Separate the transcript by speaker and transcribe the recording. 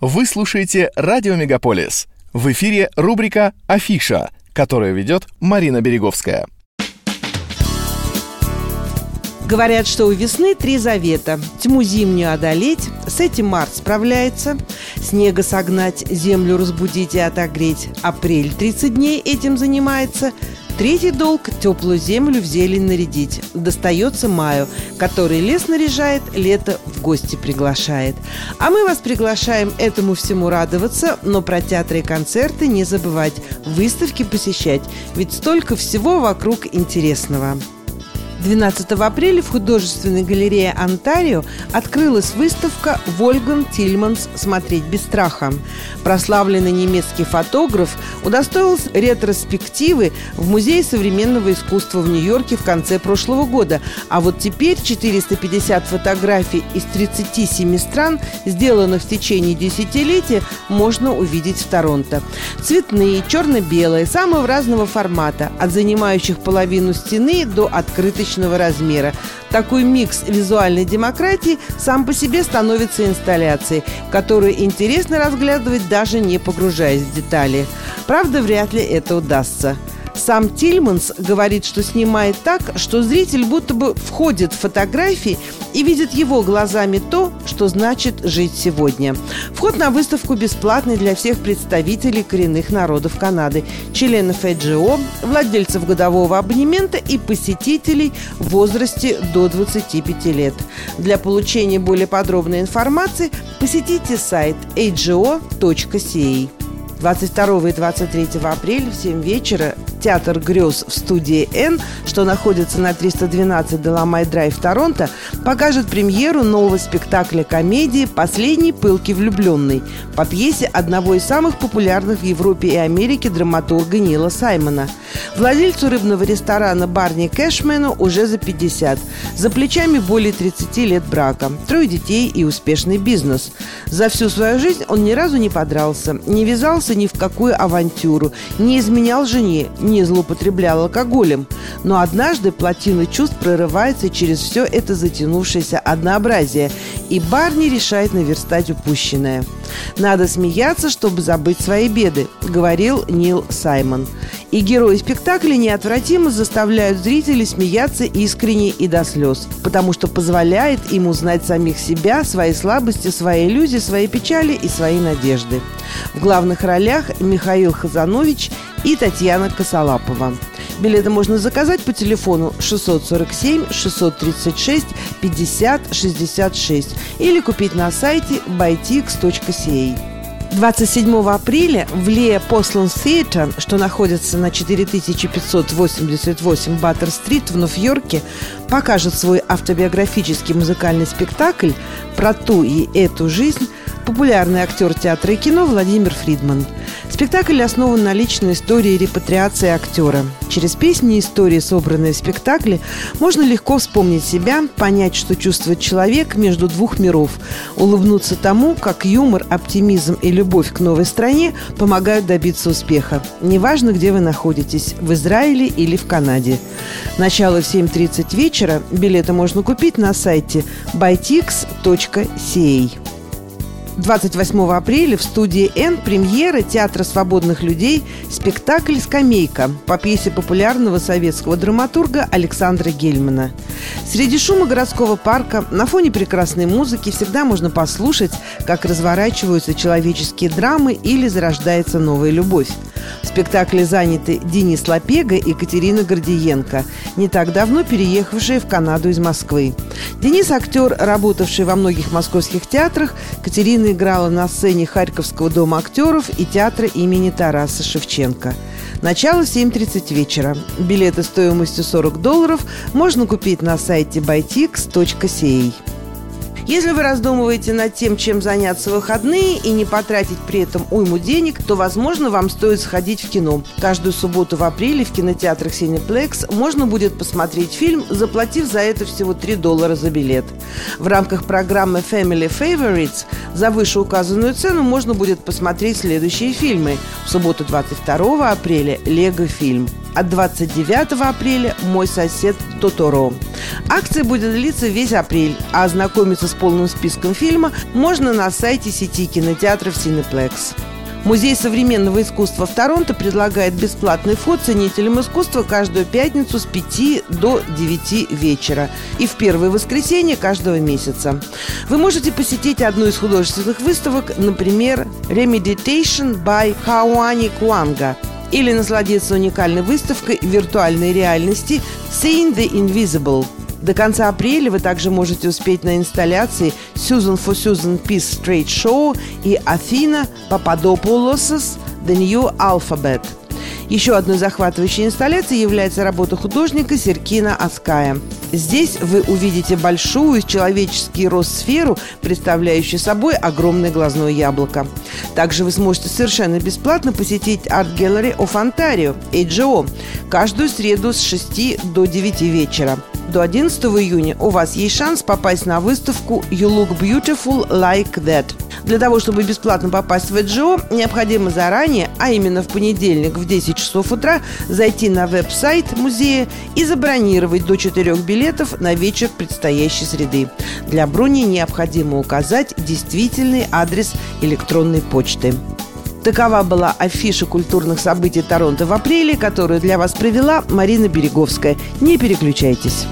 Speaker 1: Вы слушаете «Радио Мегаполис». В эфире рубрика «Афиша», которую ведет Марина Береговская.
Speaker 2: Говорят, что у весны три завета. Тьму зимнюю одолеть, с этим март справляется, снега согнать, землю разбудить и отогреть. Апрель 30 дней этим занимается – Третий долг – теплую землю в зелень нарядить. Достается маю, который лес наряжает, лето в гости приглашает. А мы вас приглашаем этому всему радоваться, но про театры и концерты не забывать, выставки посещать, ведь столько всего вокруг интересного. 12 апреля в художественной галерее «Онтарио» открылась выставка «Вольган Тильманс. Смотреть без страха». Прославленный немецкий фотограф удостоился ретроспективы в Музее современного искусства в Нью-Йорке в конце прошлого года. А вот теперь 450 фотографий из 37 стран, сделанных в течение десятилетия, можно увидеть в Торонто. Цветные, черно-белые, самого разного формата, от занимающих половину стены до открытой приличного размера. Такой микс визуальной демократии сам по себе становится инсталляцией, которую интересно разглядывать, даже не погружаясь в детали. Правда, вряд ли это удастся. Сам Тильманс говорит, что снимает так, что зритель будто бы входит в фотографии и видит его глазами то, что значит жить сегодня. Вход на выставку бесплатный для всех представителей коренных народов Канады, членов ЭДЖО, владельцев годового абонемента и посетителей в возрасте до 25 лет. Для получения более подробной информации посетите сайт ago.ca. 22 и 23 апреля в 7 вечера Театр грез в студии «Н», что находится на 312 Деламай Драйв Торонто, покажет премьеру нового спектакля комедии «Последний пылкий влюбленный» по пьесе одного из самых популярных в Европе и Америке драматурга Нила Саймона. Владельцу рыбного ресторана Барни Кэшмену уже за 50. За плечами более 30 лет брака, трое детей и успешный бизнес. За всю свою жизнь он ни разу не подрался, не вязался ни в какую авантюру, не изменял жене, не злоупотреблял алкоголем, но однажды плотина чувств прорывается через все это затянувшееся однообразие, и Барни решает наверстать упущенное. «Надо смеяться, чтобы забыть свои беды», — говорил Нил Саймон. И герои спектакля неотвратимо заставляют зрителей смеяться искренне и до слез, потому что позволяет им узнать самих себя, свои слабости, свои иллюзии, свои печали и свои надежды. В главных ролях Михаил Хазанович и Татьяна Косолапова. Билеты можно заказать по телефону 647 636 50 66 или купить на сайте bytix.ca. 27 апреля в Лея Послан Theatre, что находится на 4588 Баттер-стрит в Нью-Йорке, покажет свой автобиографический музыкальный спектакль про ту и эту жизнь популярный актер театра и кино Владимир Фридман. Спектакль основан на личной истории репатриации актера. Через песни и истории, собранные в спектакле, можно легко вспомнить себя, понять, что чувствует человек между двух миров, улыбнуться тому, как юмор, оптимизм и любовь к новой стране помогают добиться успеха. Неважно, где вы находитесь, в Израиле или в Канаде. Начало в 7.30 вечера. Билеты можно купить на сайте bytix.ca. 28 апреля в студии «Н» премьера Театра свободных людей спектакль «Скамейка» по пьесе популярного советского драматурга Александра Гельмана. Среди шума городского парка на фоне прекрасной музыки всегда можно послушать, как разворачиваются человеческие драмы или зарождается новая любовь. В спектакле заняты Денис Лапега и Екатерина Гордиенко, не так давно переехавшие в Канаду из Москвы. Денис – актер, работавший во многих московских театрах. Катерина играла на сцене Харьковского дома актеров и театра имени Тараса Шевченко. Начало в 7.30 вечера. Билеты стоимостью 40 долларов можно купить на сайте bytix.ca. Если вы раздумываете над тем, чем заняться в выходные и не потратить при этом уйму денег, то, возможно, вам стоит сходить в кино. Каждую субботу в апреле в кинотеатрах Cineplex можно будет посмотреть фильм, заплатив за это всего 3 доллара за билет. В рамках программы Family Favorites за вышеуказанную цену можно будет посмотреть следующие фильмы. В субботу 22 апреля «Лего фильм». А 29 апреля «Мой сосед Тоторо». Акция будет длиться весь апрель, а ознакомиться с полным списком фильма можно на сайте сети кинотеатров «Синеплекс». Музей современного искусства в Торонто предлагает бесплатный вход ценителям искусства каждую пятницу с 5 до 9 вечера и в первое воскресенье каждого месяца. Вы можете посетить одну из художественных выставок, например, «Remeditation by Хауани Куанга», или насладиться уникальной выставкой виртуальной реальности «Seeing the Invisible», до конца апреля вы также можете успеть на инсталляции Susan for Susan Peace Straight Show и Афина Пападопулос's The New Alphabet. Еще одной захватывающей инсталляцией является работа художника Серкина Аская. Здесь вы увидите большую человеческий рост сферу, представляющую собой огромное глазное яблоко. Также вы сможете совершенно бесплатно посетить Art Gallery of Ontario, AGO, каждую среду с 6 до 9 вечера. До 11 июня у вас есть шанс попасть на выставку «You look beautiful like that». Для того, чтобы бесплатно попасть в ЭДЖО, необходимо заранее, а именно в понедельник в 10 часов утра, зайти на веб-сайт музея и забронировать до 4 билетов на вечер предстоящей среды. Для брони необходимо указать действительный адрес электронной почты. Такова была афиша культурных событий Торонто в апреле, которую для вас провела Марина Береговская. Не переключайтесь.